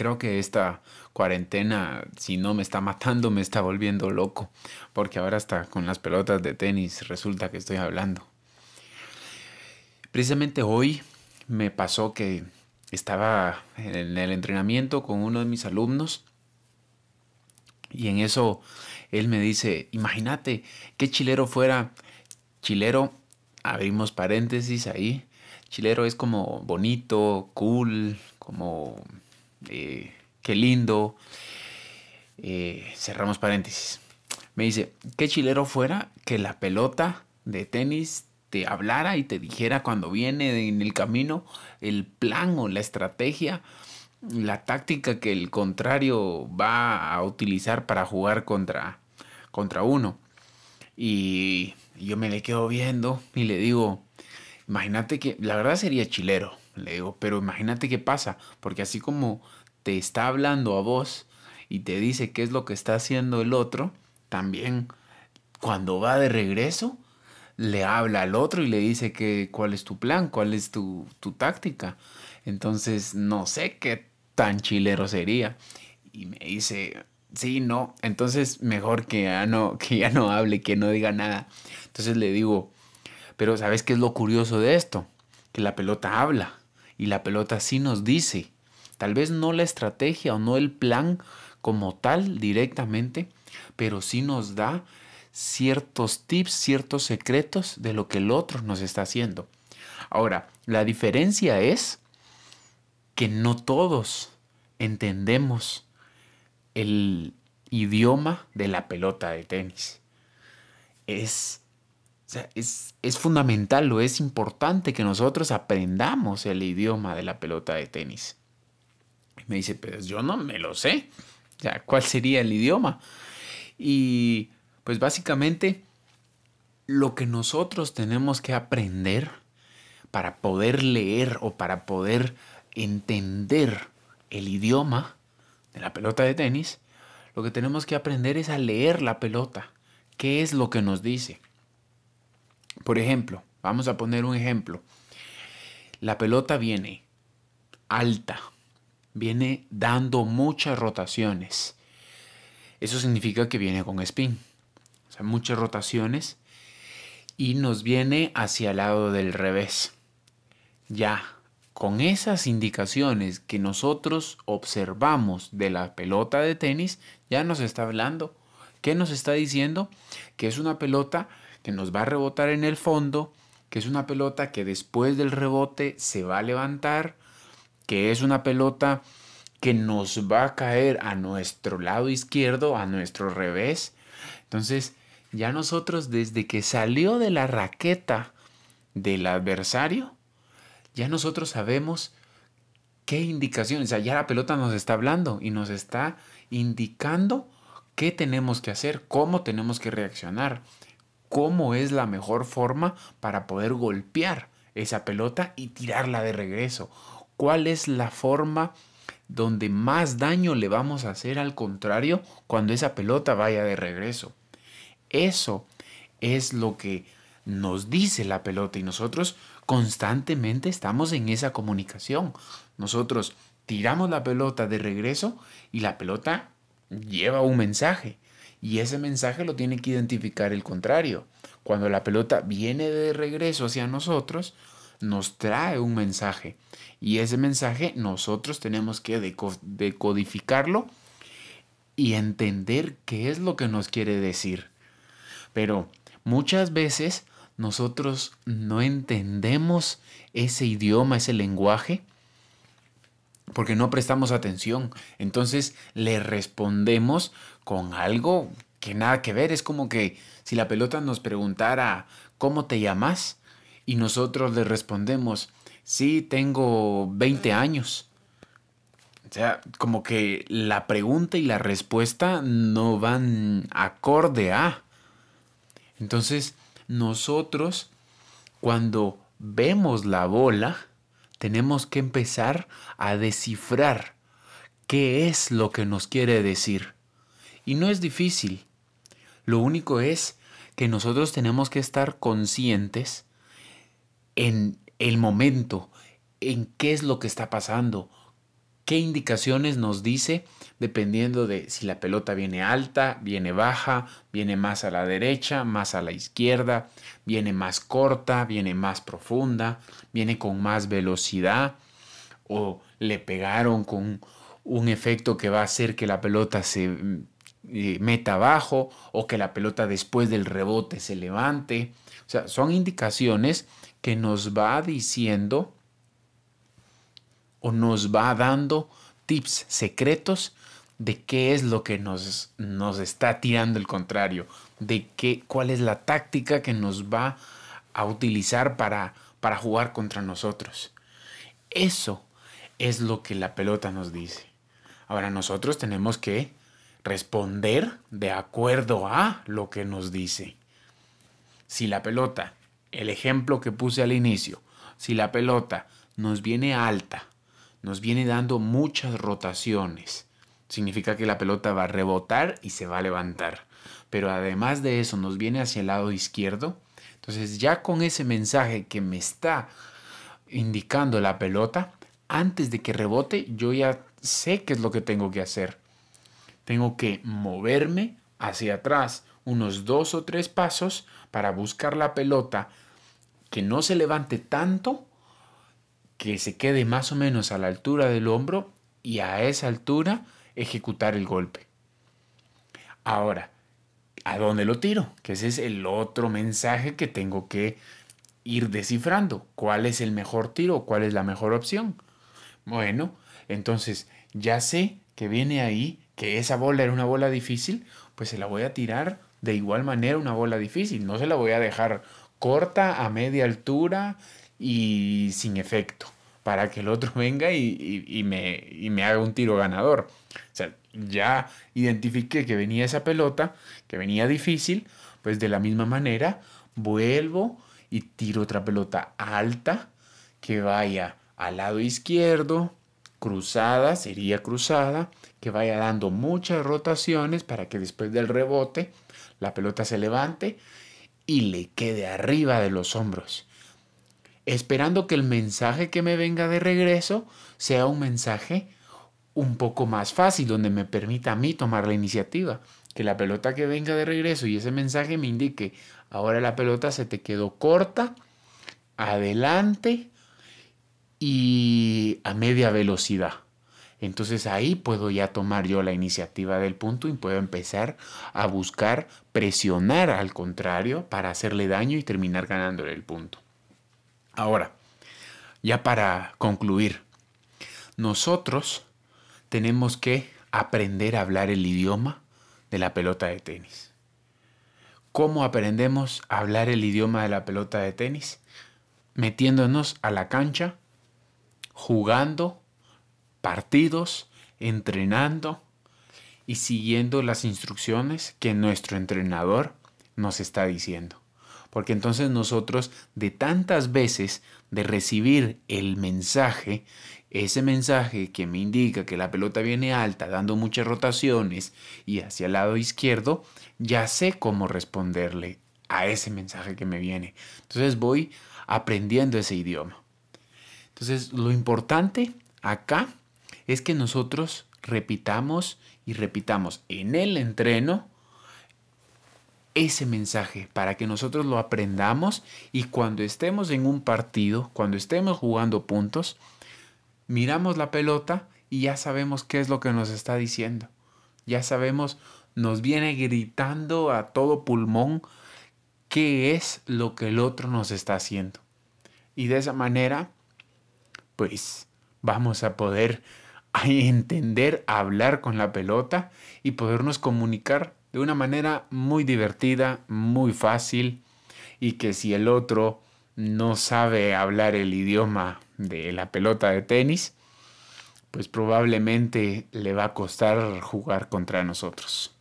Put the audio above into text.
creo que esta cuarentena, si no me está matando, me está volviendo loco, porque ahora hasta con las pelotas de tenis resulta que estoy hablando. Precisamente hoy me pasó que estaba en el entrenamiento con uno de mis alumnos y en eso él me dice, imagínate qué chilero fuera, chilero, abrimos paréntesis ahí, chilero es como bonito, cool, como eh, qué lindo, eh, cerramos paréntesis. Me dice, qué chilero fuera que la pelota de tenis te hablara y te dijera cuando viene en el camino el plan o la estrategia, la táctica que el contrario va a utilizar para jugar contra, contra uno. Y yo me le quedo viendo y le digo, imagínate que, la verdad sería chilero, le digo, pero imagínate qué pasa, porque así como te está hablando a vos y te dice qué es lo que está haciendo el otro, también cuando va de regreso, le habla al otro y le dice que cuál es tu plan, cuál es tu, tu táctica. Entonces, no sé qué tan chilero sería. Y me dice, sí, no, entonces mejor que ya no, que ya no hable, que no diga nada. Entonces le digo, pero ¿sabes qué es lo curioso de esto? Que la pelota habla y la pelota sí nos dice, tal vez no la estrategia o no el plan como tal directamente, pero sí nos da ciertos tips, ciertos secretos de lo que el otro nos está haciendo. Ahora, la diferencia es que no todos entendemos el idioma de la pelota de tenis. Es, es, es fundamental o es importante que nosotros aprendamos el idioma de la pelota de tenis. me dice, pues yo no me lo sé. ¿cuál sería el idioma? Y pues básicamente lo que nosotros tenemos que aprender para poder leer o para poder entender el idioma de la pelota de tenis, lo que tenemos que aprender es a leer la pelota. ¿Qué es lo que nos dice? Por ejemplo, vamos a poner un ejemplo. La pelota viene alta, viene dando muchas rotaciones. Eso significa que viene con spin muchas rotaciones y nos viene hacia el lado del revés. Ya, con esas indicaciones que nosotros observamos de la pelota de tenis, ya nos está hablando. ¿Qué nos está diciendo? Que es una pelota que nos va a rebotar en el fondo, que es una pelota que después del rebote se va a levantar, que es una pelota que nos va a caer a nuestro lado izquierdo, a nuestro revés. Entonces, ya nosotros desde que salió de la raqueta del adversario, ya nosotros sabemos qué indicaciones, o sea, ya la pelota nos está hablando y nos está indicando qué tenemos que hacer, cómo tenemos que reaccionar, cómo es la mejor forma para poder golpear esa pelota y tirarla de regreso, cuál es la forma donde más daño le vamos a hacer al contrario cuando esa pelota vaya de regreso. Eso es lo que nos dice la pelota y nosotros constantemente estamos en esa comunicación. Nosotros tiramos la pelota de regreso y la pelota lleva un mensaje y ese mensaje lo tiene que identificar el contrario. Cuando la pelota viene de regreso hacia nosotros, nos trae un mensaje y ese mensaje nosotros tenemos que decodificarlo y entender qué es lo que nos quiere decir. Pero muchas veces nosotros no entendemos ese idioma, ese lenguaje, porque no prestamos atención. Entonces le respondemos con algo que nada que ver. Es como que si la pelota nos preguntara, ¿cómo te llamas? Y nosotros le respondemos, sí, tengo 20 años. O sea, como que la pregunta y la respuesta no van acorde a. Entonces, nosotros, cuando vemos la bola, tenemos que empezar a descifrar qué es lo que nos quiere decir. Y no es difícil. Lo único es que nosotros tenemos que estar conscientes en el momento, en qué es lo que está pasando, qué indicaciones nos dice dependiendo de si la pelota viene alta, viene baja, viene más a la derecha, más a la izquierda, viene más corta, viene más profunda, viene con más velocidad o le pegaron con un efecto que va a hacer que la pelota se eh, meta abajo o que la pelota después del rebote se levante. O sea, son indicaciones que nos va diciendo o nos va dando tips secretos de qué es lo que nos, nos está tirando el contrario, de qué, cuál es la táctica que nos va a utilizar para, para jugar contra nosotros. Eso es lo que la pelota nos dice. Ahora nosotros tenemos que responder de acuerdo a lo que nos dice. Si la pelota, el ejemplo que puse al inicio, si la pelota nos viene alta, nos viene dando muchas rotaciones, significa que la pelota va a rebotar y se va a levantar. Pero además de eso nos viene hacia el lado izquierdo. Entonces ya con ese mensaje que me está indicando la pelota, antes de que rebote, yo ya sé qué es lo que tengo que hacer. Tengo que moverme hacia atrás unos dos o tres pasos para buscar la pelota que no se levante tanto, que se quede más o menos a la altura del hombro y a esa altura ejecutar el golpe. Ahora, ¿a dónde lo tiro? Que ese es el otro mensaje que tengo que ir descifrando. ¿Cuál es el mejor tiro? ¿Cuál es la mejor opción? Bueno, entonces ya sé que viene ahí, que esa bola era una bola difícil, pues se la voy a tirar de igual manera una bola difícil. No se la voy a dejar corta, a media altura y sin efecto para que el otro venga y, me, me, haga un tiro ganador. O sea, ya identifiqué que venía esa pelota, que venía difícil, pues de la misma manera vuelvo y tiro otra pelota alta que vaya al lado izquierdo, cruzada, sería cruzada, que vaya dando muchas rotaciones para que después del rebote la pelota se levante y le quede arriba de los hombros esperando que el mensaje que me venga de regreso sea un mensaje un poco más fácil, donde me permita a mí tomar la iniciativa. Que la pelota que venga de regreso y ese mensaje me indique, ahora la pelota se te quedó corta, adelante y a media velocidad. Entonces ahí puedo ya tomar yo la iniciativa del punto y puedo empezar a buscar presionar al contrario para hacerle daño y terminar ganándole el punto. Ahora, ya para concluir, nosotros tenemos que aprender a hablar el idioma de la pelota de tenis. ¿Cómo aprendemos a hablar el idioma de la pelota de tenis? Metiéndonos a la cancha, jugando partidos, entrenando y siguiendo las instrucciones que nuestro entrenador nos está diciendo porque entonces nosotros de tantas veces de recibir el mensaje, ese mensaje que me indica que la pelota viene alta, dando muchas rotaciones y hacia el lado izquierdo, ya sé cómo responderle a ese mensaje que me viene. Entonces voy aprendiendo ese idioma. Entonces lo importante acá es que nosotros repitamos y repitamos en el entreno ese mensaje para que nosotros lo aprendamos y cuando estemos en un partido, cuando estemos jugando puntos, miramos la pelota y ya sabemos qué es lo que nos está diciendo. Ya sabemos, nos viene gritando a todo pulmón qué es lo que el otro nos está haciendo. Y de esa manera, pues vamos a poder entender, hablar con la pelota y podernos comunicar de una manera muy divertida, muy fácil y que si el otro no sabe hablar el idioma de la pelota de tenis, pues probablemente le va a costar jugar contra nosotros.